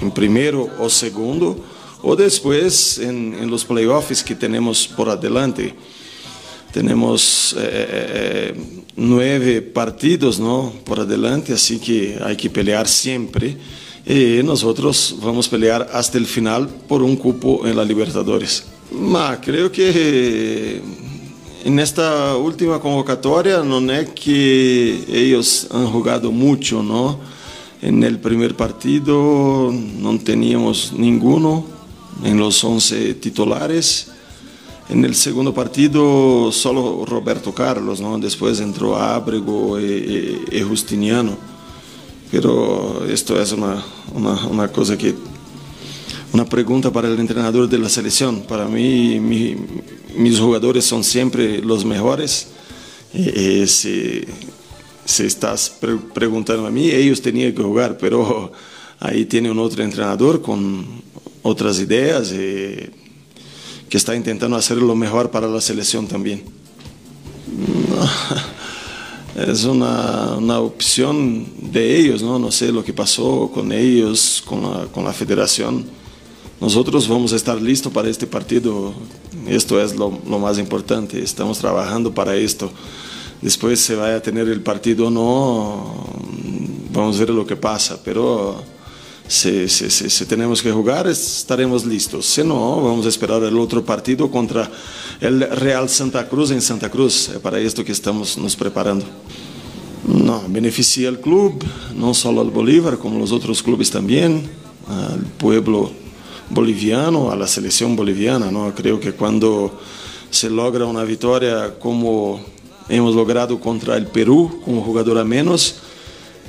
en primero o segundo, o después en, en los playoffs que tenemos por adelante. Tenemos eh, eh, eh, nueve partidos ¿no? por adelante, así que hay que pelear siempre. Y nosotros vamos a pelear hasta el final por un cupo en la Libertadores. Ma, creo que en esta última convocatoria no es que ellos han jugado mucho, ¿no? En el primer partido no teníamos ninguno en los 11 titulares. En el segundo partido solo Roberto Carlos, ¿no? después entró Ábrego y, y, Justiniano. Pero esto es una, una, una, cosa que, una pregunta para el entrenador de la selección. Para mí, mi, mis jugadores son siempre los mejores. Y, y si, si, estás pre preguntando a mí, ellos tenían que jugar, pero ahí tiene un otro entrenador con otras ideas y que está intentando hacer lo mejor para la selección también. Es una, una, opción de ellos, ¿no? no sé lo que pasó con ellos, con la, con la federación. Nosotros vamos a estar listos para este partido, esto es lo, lo, más importante, estamos trabajando para esto. Después se vaya a tener el partido o no, vamos a ver lo que pasa, pero si, si, si, tenemos que jugar, estaremos listos. Si no, vamos a esperar el otro partido contra el Real Santa Cruz en Santa Cruz. Es para esto que estamos nos preparando. No, beneficia al club, no solo al Bolívar, como los otros clubes también, al pueblo boliviano, a la selección boliviana. ¿no? Creo que cuando se logra una victoria como hemos logrado contra el Perú, con un jugador a menos,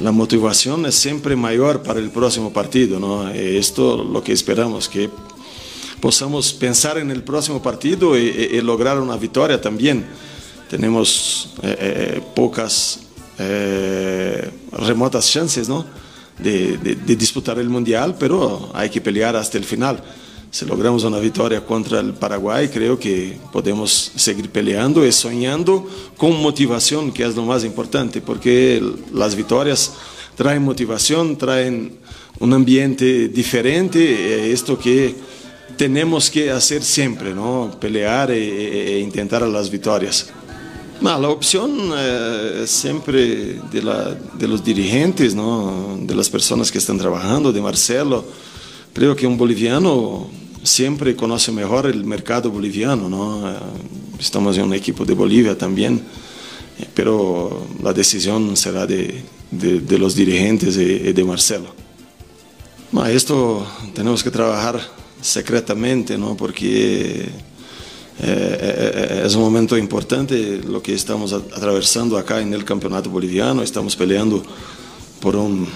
la motivación es siempre mayor para el próximo partido, ¿no? Esto lo que esperamos, que podamos pensar en el próximo partido y, lograr una victoria también. Tenemos eh, eh, pocas eh, remotas chances, ¿no? De, disputar el mundial, pero hay que pelear hasta el final. Si logramos una victoria contra el Paraguay, creo que podemos seguir peleando y soñando con motivación, que es lo más importante, porque las victorias traen motivación, traen un ambiente diferente, esto que tenemos que hacer siempre, ¿no? Pelear e, e intentar las victorias. No, la opción eh, de, la, de los dirigentes, ¿no? de las personas que están trabajando, de Marcelo. Creo que un boliviano siempre conoce mejor el mercado boliviano, ¿no? Eh, estamos en un equipo de Bolivia también, eh, pero la decisión será de, de, los dirigentes y, de Marcelo. No, esto tenemos que trabajar secretamente, ¿no? Porque eh, es un momento importante lo que estamos atravesando acá en el campeonato boliviano, estamos peleando por un,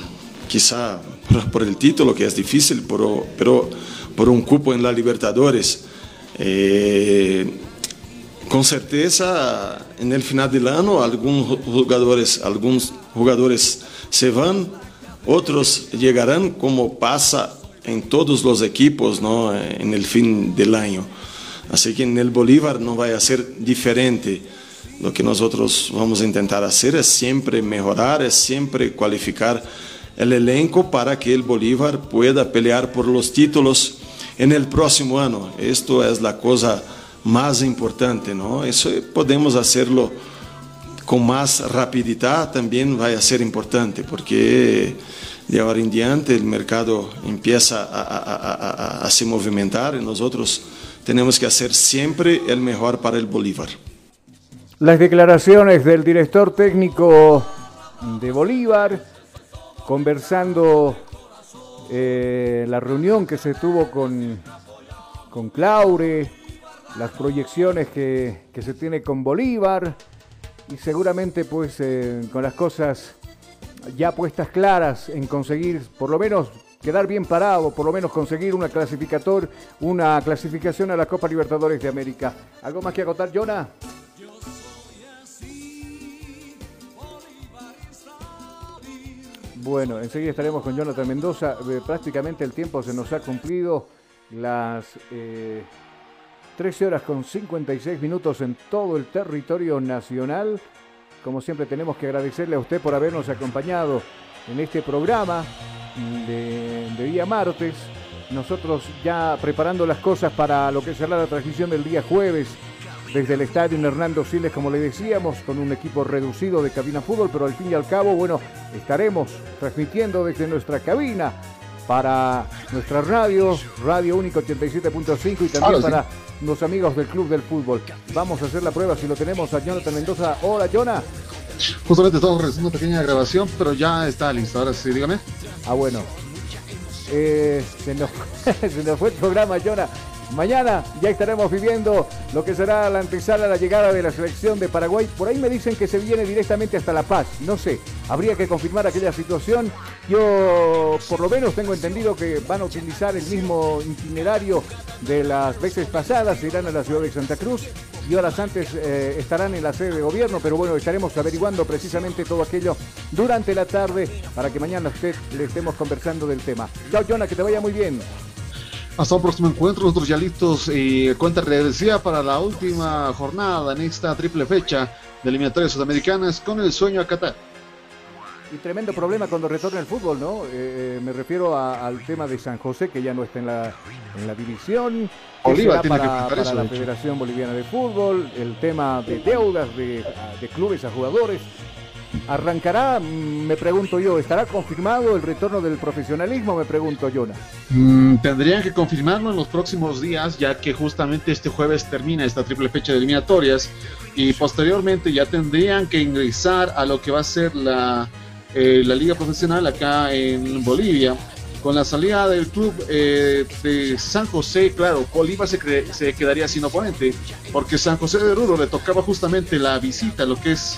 quizá por, el título, que es difícil, pero por un cupo en la Libertadores. Eh, con certeza, en el final del año, algunos jugadores, algunos jugadores se van, otros llegarán, como pasa en todos los equipos ¿no? en el fin del año. Así que en el Bolívar no va a ser diferente. Lo que nosotros vamos a intentar hacer es siempre mejorar, es siempre cualificar el elenco para que el Bolívar pueda pelear por los títulos en el próximo año. Esto es la cosa más importante, ¿no? Eso podemos hacerlo con más rapidez, también va a ser importante, porque de ahora en diante el mercado empieza a, a se movimentar y nosotros tenemos que hacer siempre el mejor para el Bolívar. Las declaraciones del director técnico de Bolívar, conversando eh, la reunión que se tuvo con, con Claure, las proyecciones que, que, se tiene con Bolívar y seguramente pues eh, con las cosas ya puestas claras en conseguir por lo menos quedar bien parado, por lo menos conseguir una clasificator, una clasificación a la Copa Libertadores de América. ¿Algo más que agotar, Jonah? Bueno, enseguida estaremos con Jonathan Mendoza. Eh, prácticamente el tiempo se nos ha cumplido. Las eh, 13 horas con 56 minutos en todo el territorio nacional. Como siempre tenemos que agradecerle a usted por habernos acompañado en este programa de, de día martes. Nosotros ya preparando las cosas para lo que será la transmisión del día jueves desde el estadio Hernando Siles, como le decíamos, con un equipo reducido de cabina fútbol, pero al fin y al cabo, bueno, estaremos transmitiendo desde nuestra cabina para nuestra radio, Radio Único 87.5 y también para los amigos del Club del Fútbol. Vamos a hacer la prueba si lo tenemos a Jonathan Mendoza. Hola, Jonah. Justamente estamos realizando una pequeña grabación, pero ya está listo. Ahora sí, dígame. Ah, bueno. Eh, se, nos, se nos fue el programa, Jonah. Mañana ya estaremos viviendo lo que será la antesala, la llegada de la selección de Paraguay. Por ahí me dicen que se viene directamente hasta La Paz. No sé, habría que confirmar aquella situación. Yo por lo menos tengo entendido que van a utilizar el mismo itinerario de las veces pasadas. Irán a la ciudad de Santa Cruz y horas antes eh, estarán en la sede de gobierno. Pero bueno, estaremos averiguando precisamente todo aquello durante la tarde para que mañana usted le estemos conversando del tema. Chao, Jonah, que te vaya muy bien. Hasta un próximo encuentro, nosotros ya listos y cuenta regresiva para la última jornada en esta triple fecha de eliminatorias sudamericanas con el sueño a Qatar. Y tremendo problema cuando retorna el fútbol, ¿no? Eh, me refiero a, al tema de San José, que ya no está en la, en la división. Bolívar tiene para, que para eso, la. Federación Boliviana de Fútbol, el tema de deudas de, de clubes a jugadores. ¿Arrancará, mm, me pregunto yo, estará confirmado el retorno del profesionalismo? Me pregunto, Jonah. Mm, tendrían que confirmarlo en los próximos días, ya que justamente este jueves termina esta triple fecha de eliminatorias y posteriormente ya tendrían que ingresar a lo que va a ser la, eh, la liga profesional acá en Bolivia. Con la salida del club eh, de San José, claro, Bolívar se, se quedaría sin oponente, porque San José de Oruro le tocaba justamente la visita, lo que es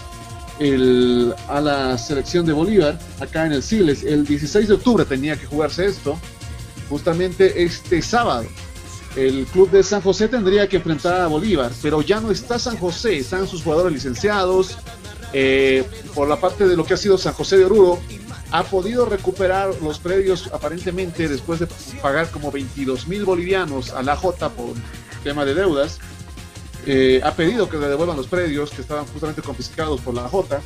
a la selección de Bolívar, acá en el Siles. El 16 de octubre tenía que jugarse esto, justamente este sábado. El club de San José tendría que enfrentar a Bolívar, pero ya no está San José, están sus jugadores licenciados. Eh, por la parte de lo que ha sido San José de Oruro, ha podido recuperar los predios aparentemente después de pagar como 22 mil bolivianos a la J por tema de deudas. Eh, ha pedido que le devuelvan los predios que estaban justamente confiscados por la J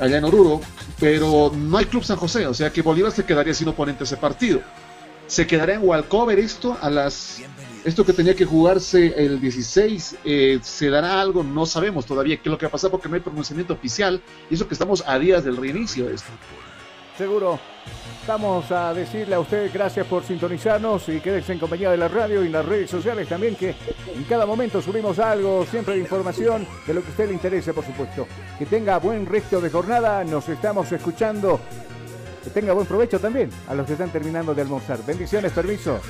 allá en Oruro, pero no hay Club San José, o sea que Bolívar se quedaría sin oponente ese partido. Se quedará en Walcover esto a las esto que tenía que jugarse el 16, eh, se dará algo, no sabemos todavía qué es lo que va a pasar porque no hay pronunciamiento oficial y eso que estamos a días del reinicio de esto. Seguro. Vamos a decirle a usted gracias por sintonizarnos y quédese en compañía de la radio y las redes sociales también que en cada momento subimos algo, siempre de información de lo que a usted le interese, por supuesto. Que tenga buen resto de jornada, nos estamos escuchando. Que tenga buen provecho también a los que están terminando de almorzar. Bendiciones, permiso.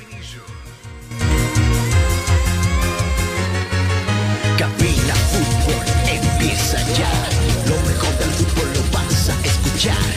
Cabina Fútbol empieza ya. Lo mejor del fútbol lo vas a escuchar.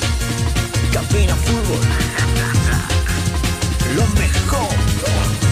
Pina Fútbol. Lo mejor.